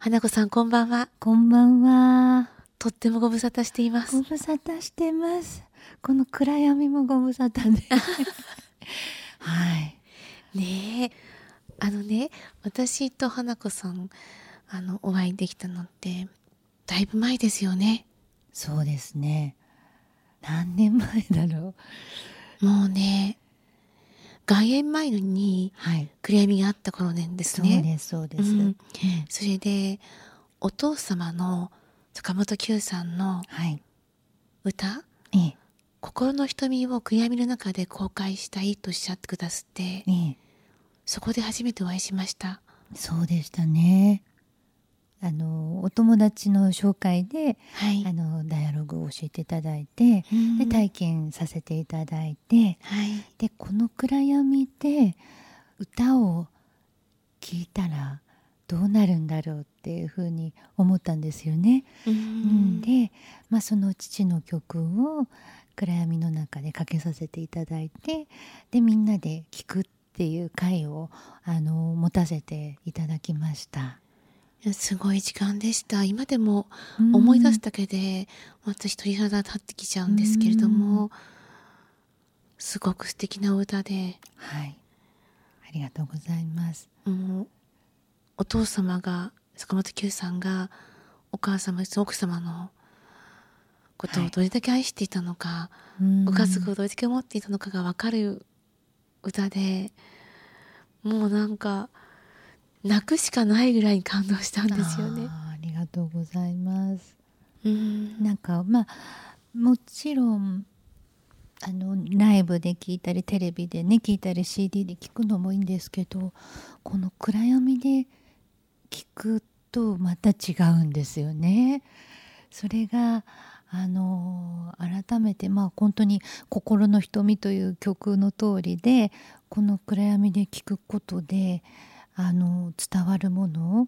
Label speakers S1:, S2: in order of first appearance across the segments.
S1: 花子さんこんばんは。
S2: こんばんは。
S1: とってもご無沙汰しています。
S2: ご無沙汰してます。この暗闇もご無沙汰で。はい。
S1: ねえ、あのね、私と花子さん、あの、お会いできたのって、だいぶ前ですよね。
S2: そうですね。何年前だろ
S1: う。もうね、外苑前のに暗闇があった頃なんですね。
S2: そうですそうです、うん、
S1: それでお父様の坂本九さんの歌、はい。ええ、心の瞳を暗闇の中で公開したいとおっしゃってくださって、ええ、そこで初めてお会いしました。
S2: そうでしたね。あのお友達の紹介で、はい、あのダイアログを教えていただいて、うん、で体験させていただいて、はい、でこの暗闇で歌を聴いたらどうなるんだろうっていうふうに思ったんですよね。うん、で、まあ、その父の曲を暗闇の中でかけさせていただいてでみんなで聴くっていう会をあの持たせていただきました。
S1: すごい時間でした。今でも思い出すだけで、私鳥肌立ってきちゃうんですけれども、すごく素敵な歌で。
S2: はい。ありがとうございます。
S1: もうお父様が坂本九さんがお母様奥様のことをどれだけ愛していたのか、はい、ご家族をどれだけ思っていたのかが分かる歌でもうなんか泣くしかないぐらいに感動したんですよね。
S2: ありがとうございます。うんなんかまあもちろんあのライブで聴いたりテレビでね聴いたり CD で聴くのもいいんですけどこの暗闇で聴くとまた違うんですよね。それがあの改めてまあ本当に「心の瞳」という曲の通りでこの暗闇で聴くことであの伝わるもの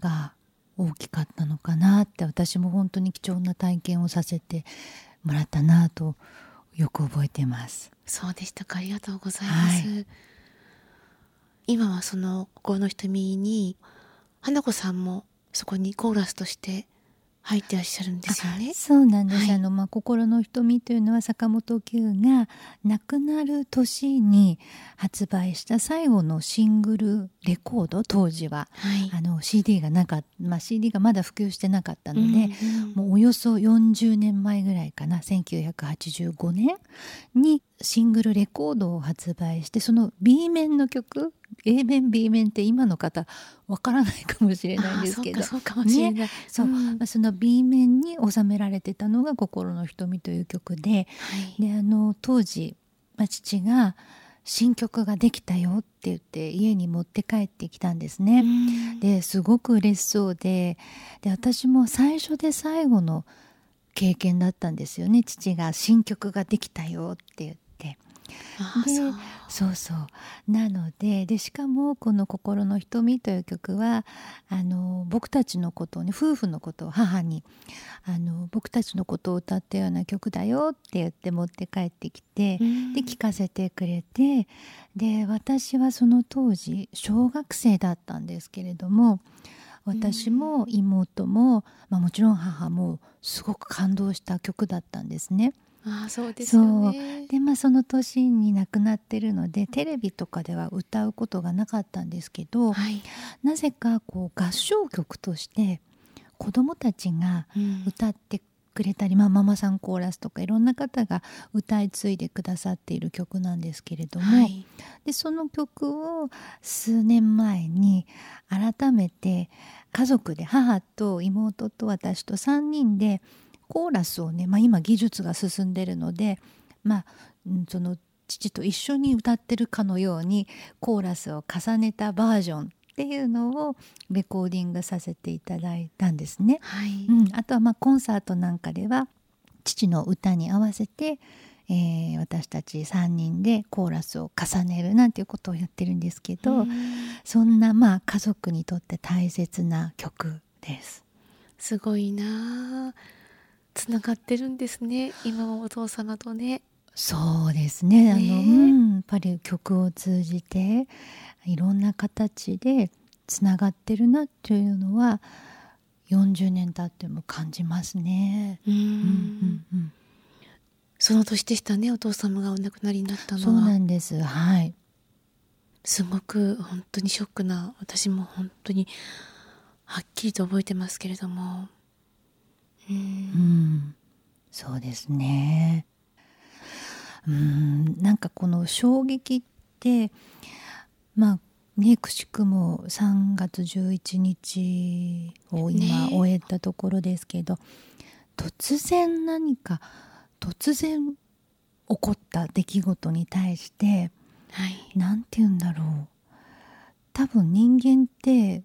S2: が大きかったのかなって私も本当に貴重な体験をさせてもらったなとよく覚えてます。
S1: そうでしたか。ありがとうございます、はい、今はその心の瞳に花子さんもそこにコーラスとして入ってらっしゃるんですよね。
S2: そうなんです。はい、あのまあ心の瞳というのは坂本九が亡くなる年に発売した最後のシングルレコード当時は、はい、あの CD がなかった、まあ CD がまだ普及してなかったので、うんうん、もうおよそ40年前ぐらいかな、1985年にシングルレコードを発売してその B 面の曲 A 面 B 面って今の方わからないかもしれないんですけど。
S1: そうかもしれない、ね、
S2: そう、まあ、その B 面に収められてたのが「心の瞳」という曲で。はい、であの当時、まあ、父が新曲ができたよって言って家に持って帰ってきたんですね。ですごく嬉しそうで。で私も最初で最後の経験だったんですよね。父が新曲ができたよって言って。でそうそうなのででしかもこの「心の瞳」という曲はあの僕たちのことをね夫婦のことを母にあの僕たちのことを歌ったような曲だよって言って持って帰ってきて、で聴かせてくれてで私はその当時小学生だったんですけれども私も妹も、まあ、もちろん母もすごく感動した曲だったんですね。
S1: あそうですよね。
S2: でまあその年に亡くなってるのでテレビとかでは歌うことがなかったんですけど、はい、なぜかこう合唱曲として子どもたちが歌ってくれたり、うん、まあ、ママさんコーラスとかいろんな方が歌い継いでくださっている曲なんですけれども、はい、でその曲を数年前に改めて家族で母と妹と私と3人でコーラスをね、まあ、今技術が進んでるので、まあ、その父と一緒に歌ってるかのようにコーラスを重ねたバージョンっていうのをレコーディングさせていただいたんですね。はい、うん、あとはまあコンサートなんかでは父の歌に合わせて、えー、私たち3人でコーラスを重ねるなんていうことをやってるんですけどそんなまあ家族にとって大切な曲です。
S1: すごいなつながってるんですね。今もお父様とね。
S2: そうですね、ね、あの、うん、やっぱり曲を通じていろんな形でつながってるなっていうのは40年経っても感じますね。うんうん
S1: うん、その年でしたねお父様がお亡くなりになったのは。
S2: そうなんです。はい。
S1: すごく本当にショックな私も本当にはっきりと覚えてますけれども
S2: うん、そうですね。うん。なんかこの衝撃ってまあねくしくも3月11日を今終えたところですけど、ね、突然何か突然起こった出来事に対して何、はい、て言うんだろう。多分人間って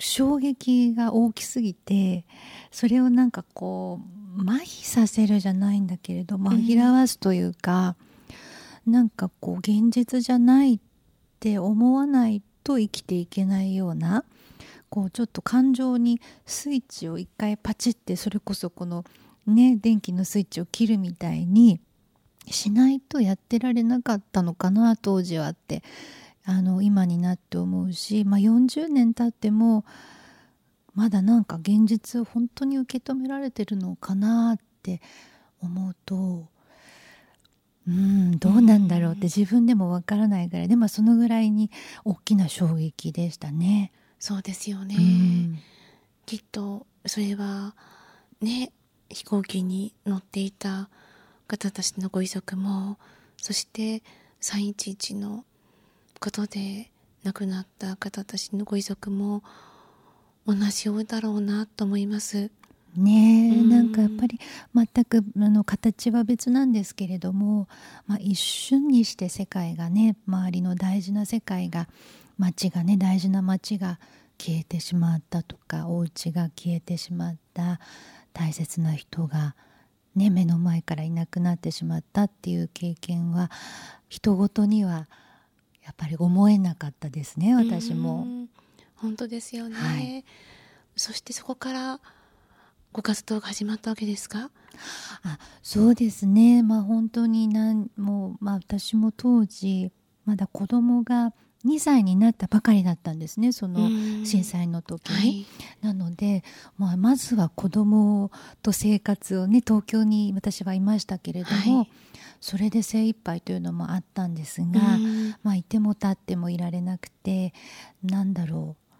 S2: 衝撃が大きすぎてそれをなんかこう麻痺させるじゃないんだけれど紛らわすというか、うん、なんかこう現実じゃないって思わないと生きていけないようなこうちょっと感情にスイッチを一回パチってそれこそこのね電気のスイッチを切るみたいにしないとやってられなかったのかな当時はってあの今になって思うし、まあ、40年経ってもまだなんか現実を本当に受け止められてるのかなって思うとうんどうなんだろうって自分でもわからないぐらい。でもそのぐらいに大きな衝撃でしたね。
S1: そうですよね、きっとそれはね飛行機に乗っていた方たちのご遺族もそして311のことで亡くなった方たちのご遺族も同じようだろうなと思います。
S2: ねえ、なんかやっぱり全くあの形は別なんですけれども、まあ、一瞬にして世界がね周りの大事な世界が街がね大事な街が消えてしまったとかお家が消えてしまった大切な人が、ね、目の前からいなくなってしまったっていう経験は人ごとにはやっぱり思えなかったですね私も。
S1: 本当ですよね、はい、そしてそこからご活動が始まったわけですか？
S2: あそうですね。まあ本当になんもう、まあ、私も当時まだ子供が2歳になったばかりだったんですねその震災の時に。はい、なので、まあ、まずは子供と生活をね東京に私はいましたけれども、はい、それで精一杯というのもあったんですが、まあ、いても立ってもいられなくてなんだろう。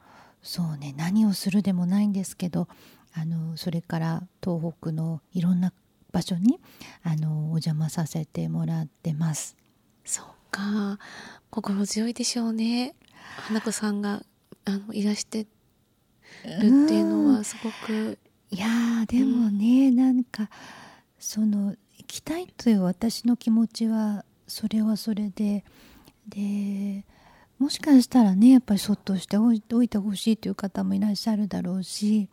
S2: そうね何をするでもないんですけどあのそれから東北のいろんな場所にあのお邪魔させてもらってます。
S1: そうか。心強いでしょうね。花子さんがあのいらしてるっていうのはすごく。
S2: いやでもね、うん、なんかその行きたいという私の気持ちはそれはそれで。でもしかしたらねやっぱりそっとしておいてほしいという方もいらっしゃるだろうし。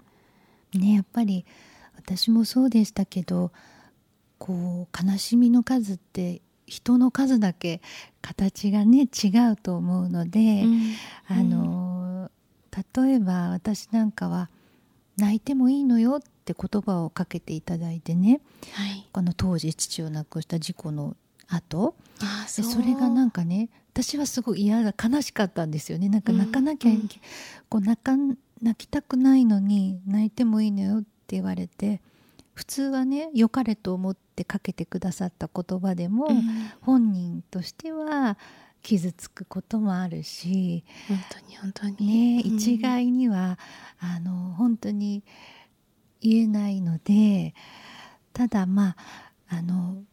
S2: ねやっぱり私もそうでしたけどこう悲しみの数って人の数だけ形がね違うと思うので、うん、あの例えば私なんかは「泣いてもいいのよ」って言葉をかけていただいてね、はい、この当時父を亡くした事故の後。あそそれがなんかね私はすごい嫌だ悲しかったんですよね。なんか泣かなきゃ、うん、こう泣か泣きたくないのに泣いてもいいのよって言われて普通はね良かれと思ってかけてくださった言葉でも、うん、本人としては傷つくこともあるし
S1: 本当に本当に、
S2: ね、うん、一概にはあの本当に言えないのでただまああの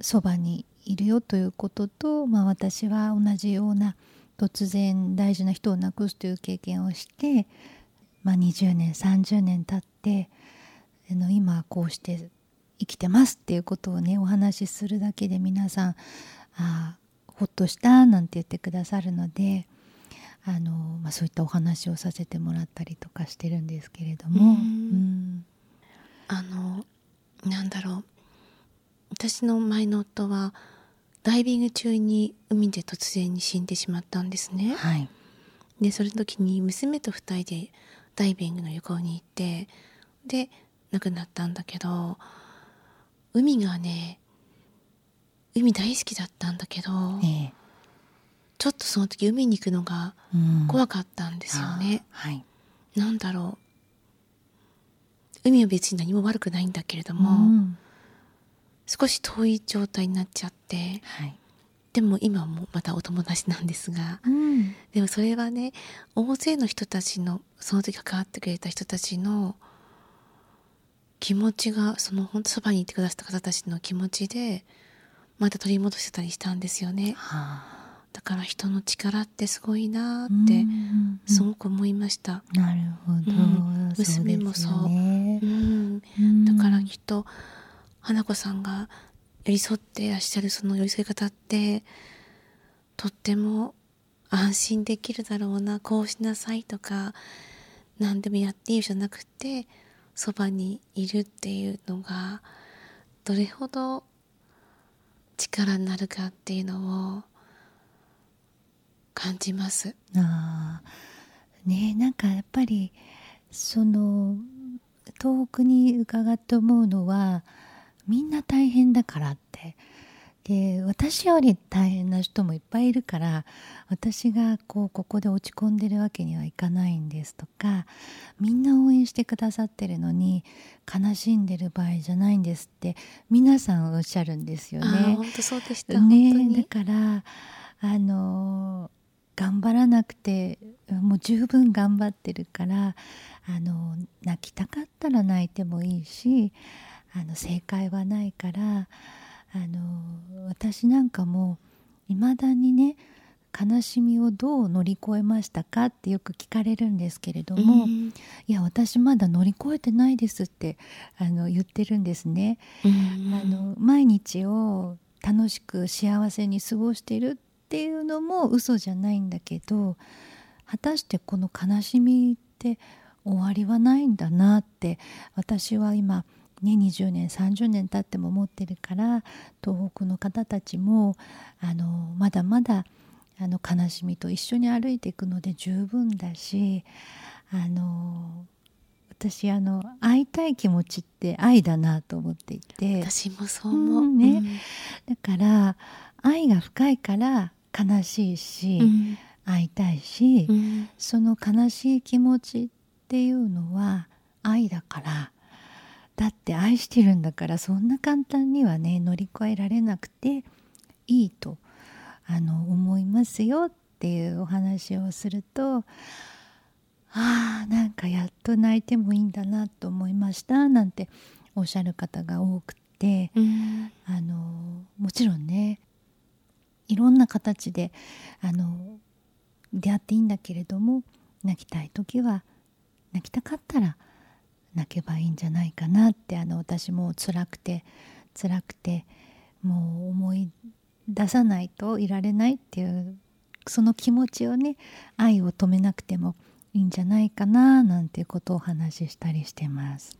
S2: そばにいるよということと、まあ、私は同じような突然大事な人を亡くすという経験をして、まあ、20年30年経ってあの今こうして生きてますっていうことをねお話しするだけで皆さんあほっとしたなんて言ってくださるのであの、まあ、そういったお話をさせてもらったりとかしてるんですけれども。うん
S1: あのなんだろう。私の前の夫はダイビング中に海で突然に死んでしまったんですね。はい、でその時に娘と2人でダイビングの旅行に行ってで亡くなったんだけど海がね海大好きだったんだけど、ええ、ちょっとその時海に行くのが怖かったんですよね。
S2: はい、
S1: なんだろう海は別に何も悪くないんだけれども、うん、少し遠い状態になっちゃって、はい、でも今もまたお友達なんですが、うん、でもそれはね大勢の人たちのその時関わってくれた人たちの気持ちがその本当そばにいてくださった方たちの気持ちでまた取り戻してたりしたんですよね。はあ、だから人の力ってすごいなってすごく思いました。
S2: なるほど、うん、
S1: 娘もそう。うね、からきっと花子さんが寄り添っていらっしゃるその寄り添い方ってとっても安心できるだろうなこうしなさいとか何でもやっていいじゃなくてそばにいるっていうのがどれほど力になるかっていうのを感じます。
S2: あねなんかやっぱりその東北に伺って思うのはみんな大変だからってで私より大変な人もいっぱいいるから私がこうここで落ち込んでるわけにはいかないんですとかみんな応援してくださってるのに悲しんでる場合じゃないんですって皆さんおっしゃるんですよね。
S1: 本当そうでした
S2: ねだからあの頑張らなくてもう十分頑張ってるからあの泣きたかったら泣いてもいいしあの正解はないからあの私なんかもいまだにね悲しみをどう乗り越えましたかってよく聞かれるんですけれども、うん、いや私まだ乗り越えてないですってあの言ってるんですね、うん、あの毎日を楽しく幸せに過ごしてるっていうのも嘘じゃないんだけど果たしてこの悲しみって終わりはないんだなって私は今ね、20年30年経っても思ってるから東北の方たちもあのまだまだあの悲しみと一緒に歩いていくので十分だしあの私あの会いたい気持ちって愛だなと思っていて。
S1: 私もそう思う、
S2: うん、ね、うん、だから愛が深いから悲しいし、うん、会いたいし、その悲しい気持ちっていうのは愛だから。だって愛してるんだからそんな簡単にはね乗り越えられなくていいとあの思いますよっていうお話をするとああなんかやっと泣いてもいいんだなと思いましたなんておっしゃる方が多くて、うん、あのもちろんねいろんな形であの出会っていいんだけれども泣きたい時は泣きたかったら泣けばいいんじゃないかなってあの私も辛くて辛くてもう思い出さないといられないっていうその気持ちをね愛を止めなくてもいいんじゃないかななんていうことをお話ししたりしてます。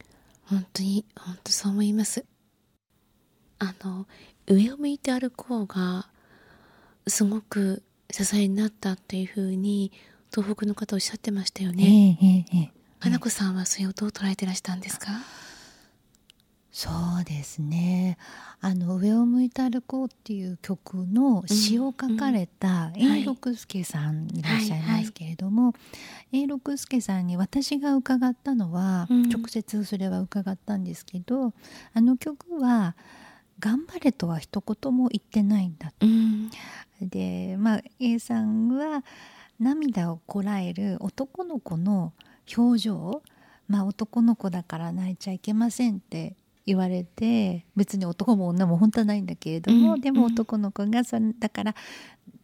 S1: 本当に本当そう思います。あの上を向いて歩こうがすごく支えになったっていうふうに東北の方おっしゃってましたよね。えーえーえー花子さんはそれをどう捉えてらしたんですか？
S2: そうですね。あの「上を向いて歩こう」っていう曲の詩を書かれた永六輔さんいらっしゃいますけれども永六輔さんに私が伺ったのは、うん、直接それは伺ったんですけどあの曲は「頑張れ」とは一言も言ってないんだと。うん、でまあ A さんは涙をこらえる男の子の「表情。まあ男の子だから泣いちゃいけませんって言われて別に男も女も本当はないんだけれども、うん、でも男の子がそだから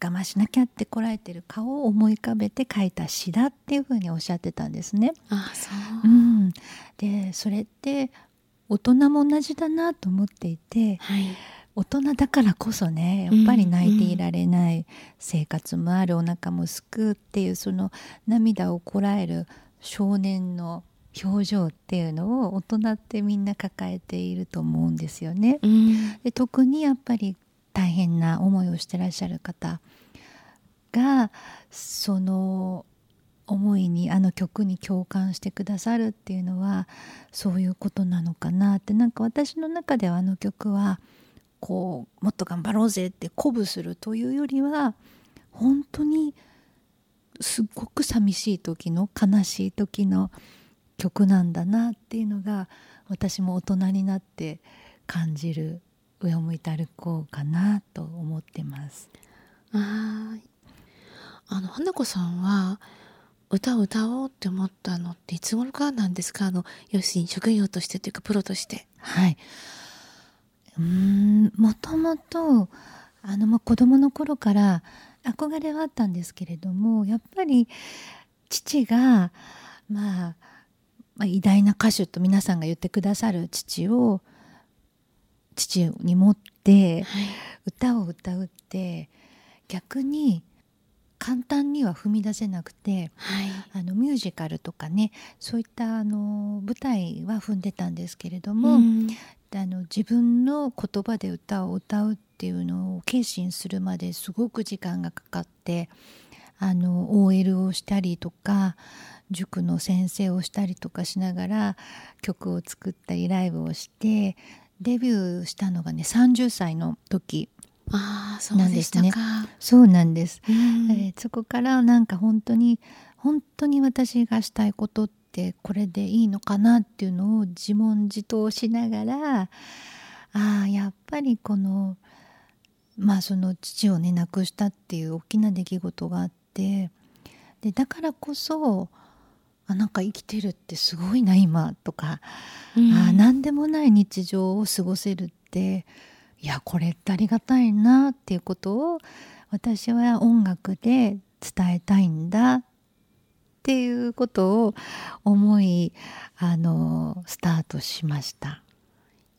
S2: 我慢しなきゃってこらえてる顔を思い浮かべて書いた詩だっていうふうにおっしゃってたんですね。
S1: あそ
S2: う、うん、でそれって大人も同じだなと思っていて、はい、大人だからこそねやっぱり泣いていられない、生活もあるお腹もすくっていうその涙をこらえる少年の表情っていうのを大人ってみんな抱えていると思うんですよね。うん、で特にやっぱり大変な思いをしてらっしゃる方がその思いにあの曲に共感してくださるっていうのはそういうことなのかなってなんか私の中ではあの曲はこうもっと頑張ろうぜって鼓舞するというよりは本当にすっごく寂しい時の悲しい時の曲なんだなっていうのが私も大人になって感じる上を向いて歩こうかなと思ってます。
S1: ああの花子さんは歌を歌おうって思ったのっていつ頃からなんですか？あの要するに職業としてというかプロとして。
S2: はいうんもともとあの、まあ、子供の頃から憧れはあったんですけれどもやっぱり父が、まあ、まあ偉大な歌手と皆さんが言ってくださる父を父に持って歌を歌うって逆に簡単には踏み出せなくて、はい、あのミュージカルとかねそういったあの舞台は踏んでたんですけれども、うん、あの自分の言葉で歌を歌うっていうのを決心するまですごく時間がかかってあの OL をしたりとか塾の先生をしたりとかしながら曲を作ったりライブをしてデビューしたのがね30歳の時なんですね。そうなんです、うん、えー、そこからなんか本当に本当に私がしたいことってこれでいいのかなっていうのを自問自答しながらああやっぱりこのまあその父をね亡くしたっていう大きな出来事があってでだからこそあなんか生きてるってすごいな今とか、うん、あ何でもない日常を過ごせるっていやこれってありがたいなっていうことを私は音楽で伝えたいんだっていうことを思いあのスタートしました。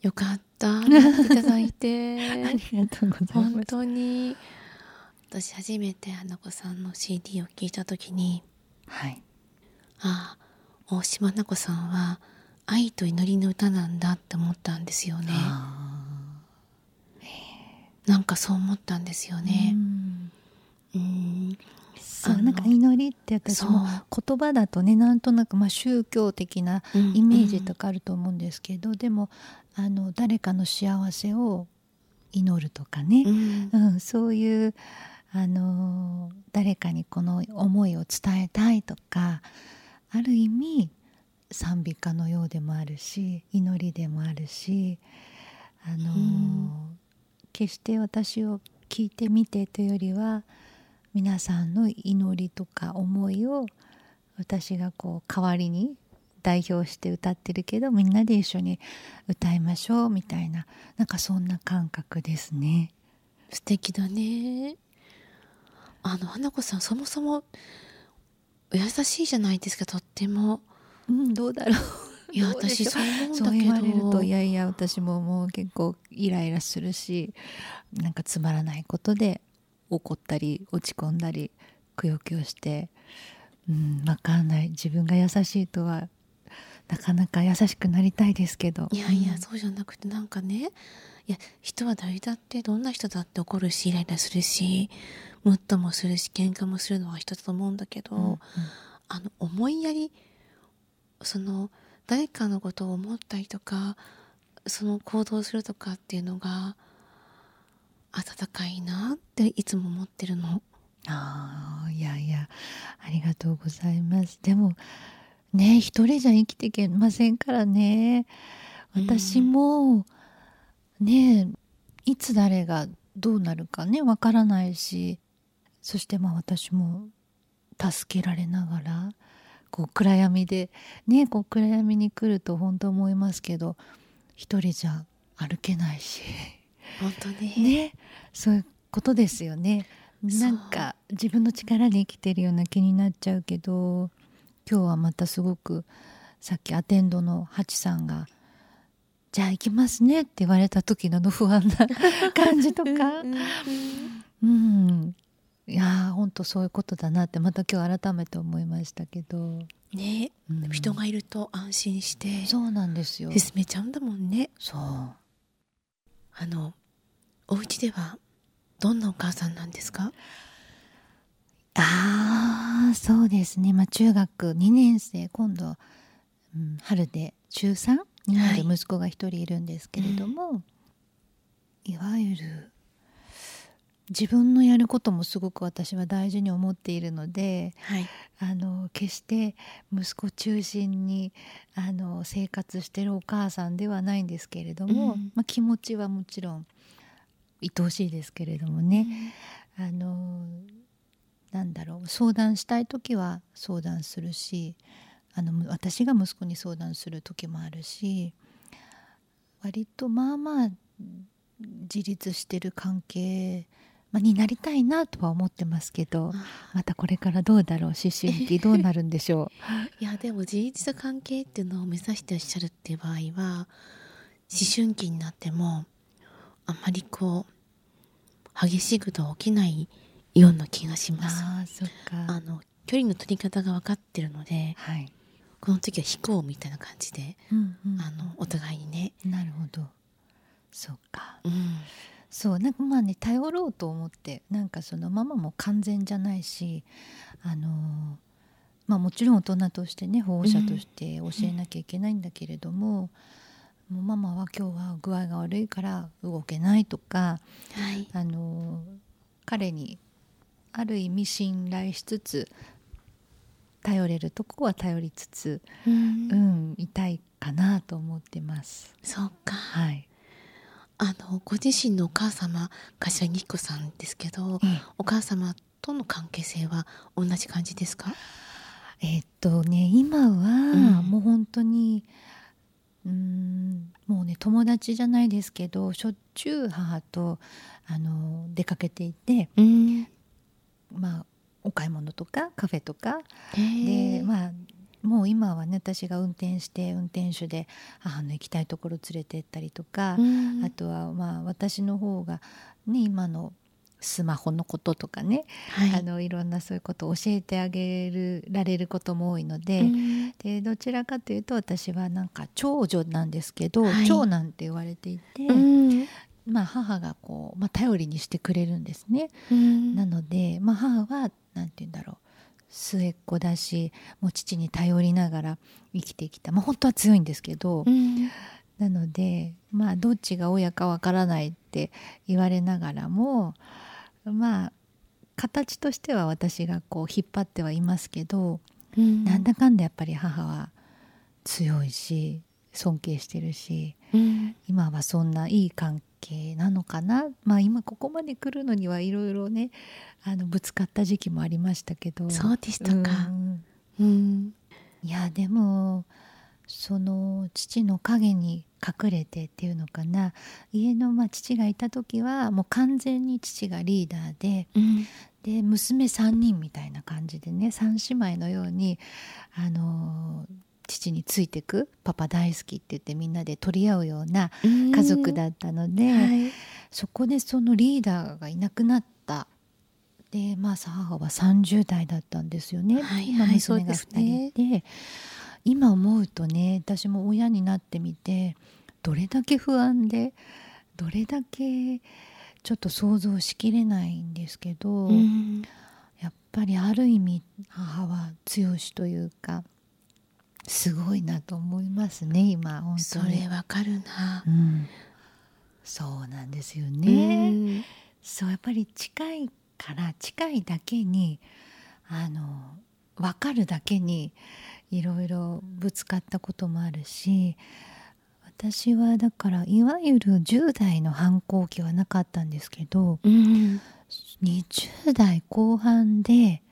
S1: よかった。いただいて。
S2: ありがとうございます。
S1: 本当に。私初めて花子さんの CD を聴いた時に
S2: はい。
S1: ああ大島奈子さんは愛と祈りの歌なんだって思ったんですよね。なんかそう思ったんですよね。
S2: うん、そうなんか祈りって私も言葉だとねなんとなくまあ宗教的なイメージとかあると思うんですけど、うんうん、でもあの誰かの幸せを祈るとかね、うん、うん、そういうあの誰かにこの思いを伝えたいとかある意味賛美歌のようでもあるし祈りでもあるしあの、うん、決して私を聞いてみてというよりは皆さんの祈りとか思いを私がこう代わりに代表して歌ってるけどみんなで一緒に歌いましょうみたいななんかそんな感覚ですね。
S1: 素敵だね。あの花子さんそもそも優しいじゃないですかとっても。
S2: うんどうだろう。
S1: いや私そう思うんだけど。そう
S2: 言われるといやいや私ももう結構イライラするしなんかつまらないことで怒ったり落ち込んだりくよくよしてうん分かんない。自分が優しいとはなかなか優しくなりたいですけど。
S1: いやいや、そうじゃなくてなんかねいや人は誰だってどんな人だって怒るしイライラするしムッともするし喧嘩もするのは人だと思うんだけど、うんうん、あの思いやりその誰かのことを思ったりとかその行動するとかっていうのが温かいなっていつも思ってるの。
S2: ああいやいやありがとうございます。でもね一人じゃ生きていけませんからね私も、ねいつ誰がどうなるかねわからないしそしてまあ私も助けられながらこう暗闇でねこう暗闇に来ると本当思いますけど一人じゃ歩けないし
S1: 本当に。
S2: ね。そういうことですよね。なんか自分の力で生きてるような気になっちゃうけど今日はまたすごくさっきアテンドのハチさんが「じゃあ行きますね」って言われた時の不安な感じとか。うんいや本当そういうことだなってまた今日改めて思いましたけど。
S1: ね、うん、人がいると安心して
S2: そうなんですよ。
S1: 進めちゃうんだもんね。
S2: そう
S1: あのお家ではどんなお母さんなんですか？
S2: ああそうですね。まあ中学2年生今度、うん、春で中3になる息子が一人いるんですけれども、はい、いわゆる自分のやることもすごく私は大事に思っているので、
S1: はい、
S2: あの決して息子中心にあの生活してるお母さんではないんですけれども、うん、まあ、気持ちはもちろん愛おしいですけれどもね、うん、あのなんだろう相談したい時は相談するしあの私が息子に相談する時もあるし割とまあまあ自立してる関係まあ、になりたいなとは思ってますけどまたこれからどうだろう思春期どうなるんでしょ
S1: う？いやでも自立関係っていうのを目指してらっしゃるっていう場合は思春期になってもあんまりこう激しいことは起きないような気がします。
S2: あそっか。
S1: あの距離の取り方が分かってるので、
S2: はい、
S1: この時は飛行みたいな感じで、
S2: うんうん、
S1: あのお互いにね。
S2: なるほど。そっか、
S1: うん
S2: そうなんかまあね頼ろうと思ってなんかそのママも完全じゃないしあのまあもちろん大人としてね保護者として教えなきゃいけないんだけれども、うん、もうママは今日は具合が悪いから動けないとか、
S1: はい、
S2: あの彼にある意味信頼しつつ頼れるとこは頼りつつ、
S1: うん、
S2: うん、いたいかなと思ってます。
S1: そうか。
S2: はい。
S1: あのご自身のお母様柏木彦さんですけど、うん、お母様との関係性は同じ感じですか？
S2: えー、っとね今はもう本当に、うん、もうね友達じゃないですけどしょっちゅう母とあの出かけていて、
S1: うん、
S2: まあお買い物とかカフェとか。でまあもう今はね私が運転して運転手で母の行きたいところ連れてったりとか、
S1: うん、
S2: あとはまあ私の方が、ね、今のスマホのこととかね、
S1: はい、
S2: あのいろんなそういうことを教えてあげるられることも多いのでうん、でどちらかというと私はなんか長女なんですけど、はい、長男って言われていて、
S1: うん、
S2: まあ、母がこう、まあ、頼りにしてくれるんですね。
S1: うん、
S2: なので、まあ、母は何て言うんだろう末っ子だしもう父に頼りながら生きてきた、まあ、本当は強いんですけど、
S1: うん、
S2: なのでまあどっちが親かわからないって言われながらもまあ形としては私がこう引っ張ってはいますけど、
S1: うん、
S2: なんだかんだやっぱり母は強いし尊敬してるし、
S1: うん、
S2: 今はそんないい関係なのかな。まあ今ここまで来るのにはいろいろねあのぶつかった時期もありましたけど。
S1: そうでしたか、う
S2: ん、うん、いやでもその父の影に隠れてっていうのかな。家のまあ父がいた時はもう完全に父がリーダーで、
S1: うん、
S2: で娘3人みたいな感じでね3姉妹のようにあの父についてくパパ大好きって言ってみんなで取り合うような家族だったので、
S1: はい、
S2: そこでそのリーダーがいなくなった。でまあ母は30代だったんですよね、
S1: はい、
S2: 今娘が2人で、ね、今思うとね私も親になってみてどれだけ不安でどれだけちょっと想像しきれないんですけど、やっぱりある意味母は強しというかすごいなと思いますね今本当
S1: それわかるな、
S2: うん、そうなんですよね、そうやっぱり近いから近いだけにあの分かるだけにいろいろぶつかったこともあるし私はだからいわゆる10代の反抗期はなかったんですけど、
S1: うん、
S2: 20代後半で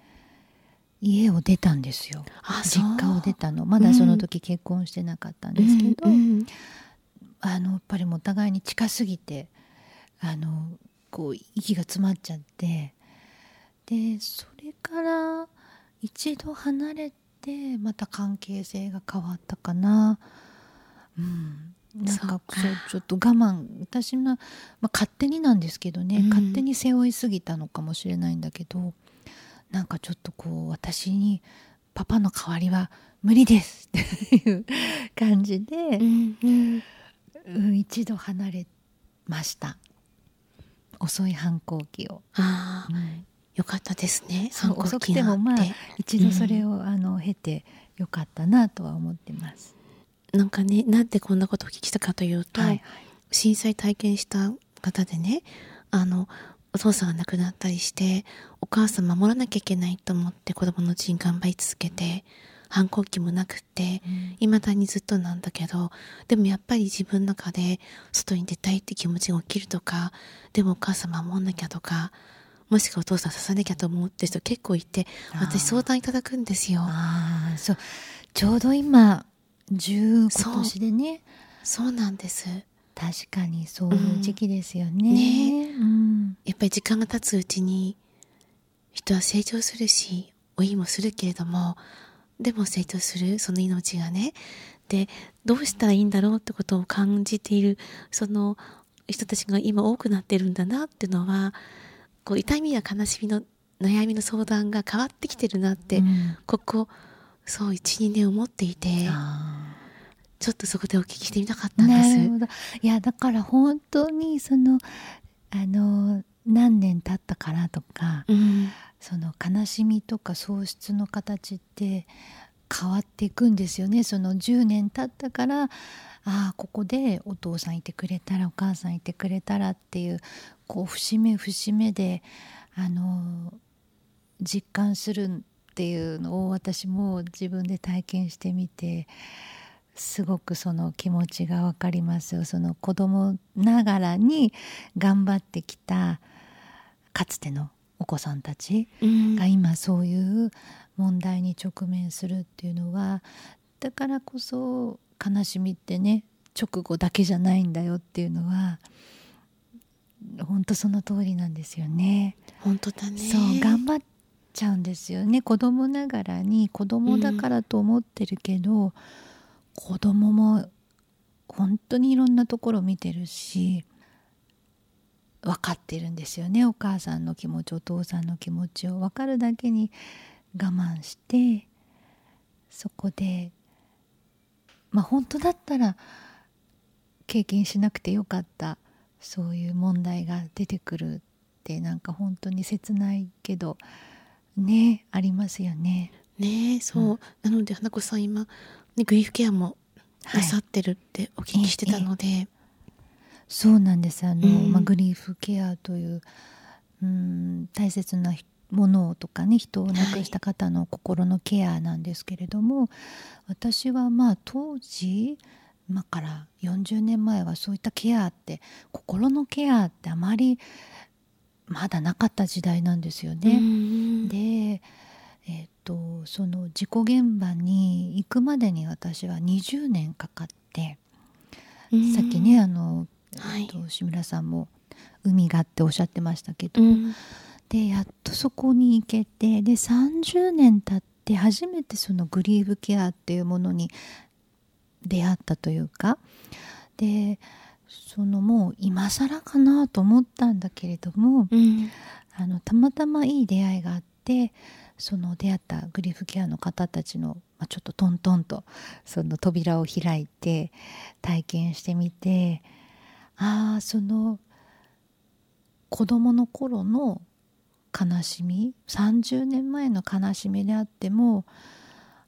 S2: 家を出たんですよ。実家を出たの。まだその時結婚してなかったんですけど、
S1: うんうん、
S2: あのやっぱりもお互いに近すぎてあのこう息が詰まっちゃってでそれから一度離れてまた関係性が変わったかな。うん。なんか。そうちょっと我慢私の、まあ、勝手になんですけどね、うん、勝手に背負いすぎたのかもしれないんだけどなんかちょっとこう私にパパの代わりは無理ですっていう感じで、
S1: うんうん
S2: うん、一度離れました遅い反抗期を。
S1: あうんよかったですね。
S2: 遅くてもまあ一度それを、うん、あの経てよかったなとは思ってます。
S1: なんかねなんでこんなことを聞きたかというと、はいはい、震災体験した方でねあのお父さんが亡くなったりしてお母さん守らなきゃいけないと思って子供のうちに頑張り続けて反抗期もなくていま、だにずっとなんだけどでもやっぱり自分の中で外に出たいって気持ちが起きるとかでもお母さん守んなきゃとかもしくはお父さん刺さなきゃと思ってる人結構いて私相談いただくんですよ。
S2: あそう。ちょうど今10今年でね。
S1: そうなんです
S2: 確かにそういう時期ですよね。うんね。
S1: うん、やっぱり時間が経つうちに人は成長するし老いもするけれどもでも成長するその命がね。でどうしたらいいんだろうってことを感じているその人たちが今多くなってるんだなっていうのはこう痛みや悲しみの悩みの相談が変わってきてるなって、うん、ここそう12年思っていてちょっとそこでお聞きしてみたかったんです。なるほど。
S2: いやだから本当にそのあの何年経ったからとか、うん、その悲しみとか喪失の形って変わっていくんですよね。その10年経ったからああここでお父さんいてくれたらお母さんいてくれたらっていうこう節目節目であの実感するっていうのを私も自分で体験してみてすごくその気持ちが分かりますよ。その子供ながらに頑張ってきたかつてのお子さんたちが今そういう問題に直面するっていうのはだからこそ悲しみってね直後だけじゃないんだよっていうのは本当その通りなんですよね。
S1: 本当だね。
S2: そう頑張っちゃうんですよね。子供ながらに子供だからと思ってるけど、うん、子供も本当にいろんなところ見てるし分かってるんですよね。お母さんの気持ちお父さんの気持ちを。分かるだけに我慢してそこでまあ本当だったら経験しなくてよかったそういう問題が出てくるってなんか本当に切ないけどねありますよね。
S1: ねそう、うん、なので花子さん今、ね、グリーフケアもなさってるってお聞きしてたので、はい
S2: そうなんです。あの、うん、まあ、グリーフケアといううん大切なものとかね人を亡くした方の心のケアなんですけれども、はい、私はまあ当時今から40年前はそういったケアって心のケアってあまりまだなかった時代なんですよね。でえーと、とその事故現場に行くまでに私は20年かかってさっきねあのはい、と志村さんも海がっておっしゃってましたけど、うん、でやっとそこに行けてで30年経って初めてそのグリーブケアっていうものに出会ったというかでそのもう今更かなと思ったんだけれども、うん、あのたまたまいい出会いがあってその出会ったグリーフケアの方たちの、まあ、ちょっとトントンとその扉を開いて体験してみてああその子供の頃の悲しみ30年前の悲しみであっても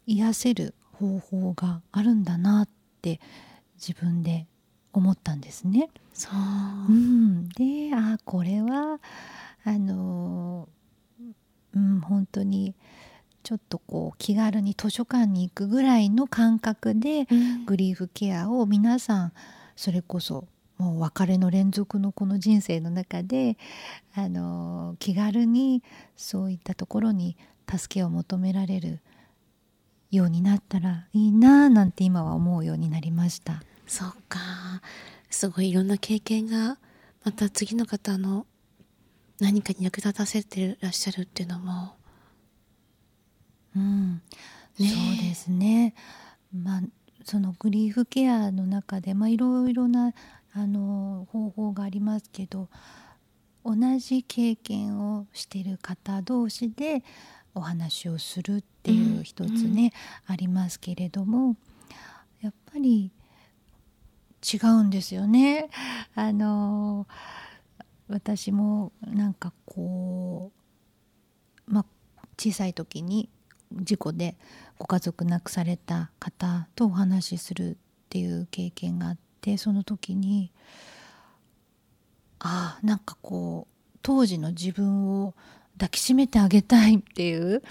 S2: 癒せる方法があるんだなって自分で思ったんですね。
S1: そう、うん、
S2: であこれはあのうん、本当にちょっとこう気軽に図書館に行くぐらいの感覚で、グリーフケアを皆さんそれこそもう別れの連続のこの人生の中であの気軽にそういったところに助けを求められるようになったらいいななんて今は思うようになりました。
S1: そうかすごいいろんな経験がまた次の方の何かに役立たせてらっしゃるっていうのも、
S2: うん、ね、そうですね。まあそのグリーフケアの中で、まあ、いろいろなあの方法がありますけど同じ経験をしている方同士でお話をするっていう一つね、うん、ありますけれどもやっぱり違うんですよね。あの私もなんかこう、まあ、小さい時に事故でご家族亡くされた方とお話しするっていう経験があってその時にああなんかこう当時の自分を抱きしめてあげたいっていう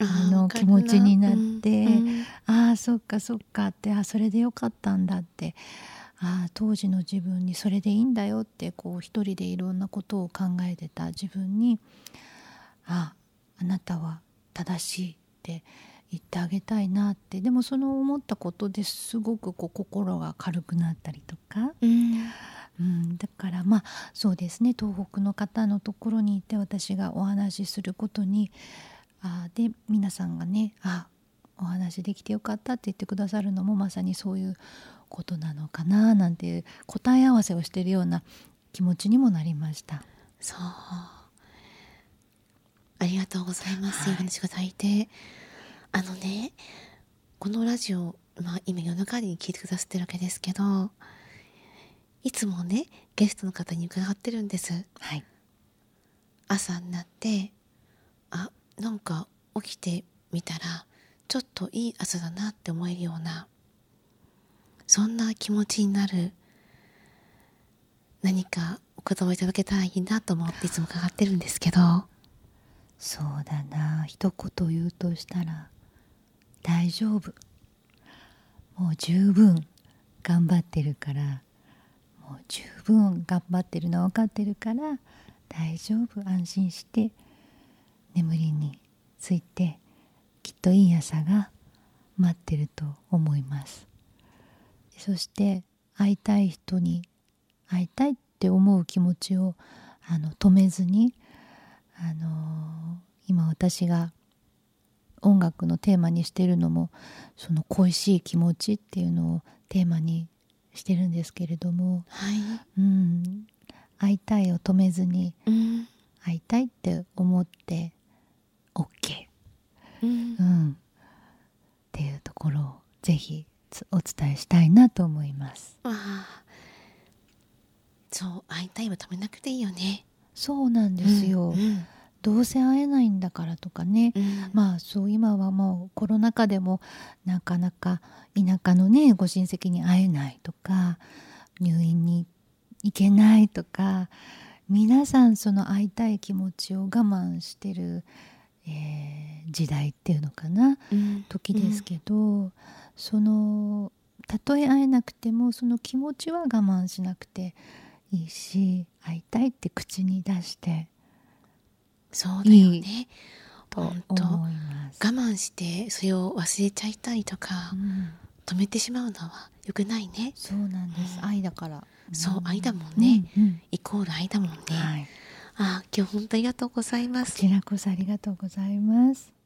S2: あの気持ちになって、うんうん、ああそっかそっかってあそれでよかったんだってああ当時の自分にそれでいいんだよってこう一人でいろんなことを考えてた自分にああなたは正しいって言ってあげたいなってでもその思ったことですごくこう心が軽くなったりとか、うん、うん、だからまあそうですね。東北の方のところにいて私がお話しすることにあで皆さんがねあお話できてよかったって言ってくださるのもまさにそういうことなのかななんていう答え合わせをしているような気持ちにもなりました。
S1: そう。ありがとうございます。はい、話が咲いてあのねこのラジオ、まあ、今夜中に聞いてくださってるわけですけどいつもねゲストの方に伺ってるんです、
S2: はい、
S1: 朝になってあなんか起きてみたらちょっといい朝だなって思えるようなそんな気持ちになる何かお言葉いただけたらいいなと思っていつも伺ってるんですけど。
S2: そうだな。一言言うとしたら大丈夫。もう十分頑張ってるからもう十分頑張ってるの分かってるから大丈夫。安心して眠りについてきっといい朝が待ってると思います。そして会いたい人に会いたいって思う気持ちをあの止めずにあの今私が音楽のテーマにしてるのもその恋しい気持ちっていうのをテーマにしてるんですけれども、
S1: はい、
S2: うん、会いたいを止めずに、
S1: うん、
S2: 会いたいって思って OK、うん、うん、っていうところをぜひお伝えしたいなと思います。
S1: わあそう会いたいは止めなくていいよね。
S2: そうなんですよ。うんうんどうせ会えないんだからとかね、うん、まあそう今はもうコロナ禍でもなかなか田舎のねご親戚に会えないとか入院に行けないとか皆さんその会いたい気持ちを我慢してる、えー、時代っていうのかな、うん、時ですけど、うん、そのたとえ会えなくてもその気持ちは我慢しなくていいし会いたいって口に出して
S1: そうだよね。と思います。我慢してそれを忘れちゃいたりとか、うん、止めてしまうのはよくないね。
S2: そうなんです、うん、愛だから。
S1: そう愛だもんね、イコール愛だもんね、はい、あ今日本当ありがとうございます。
S2: こちらこそありがとうございます。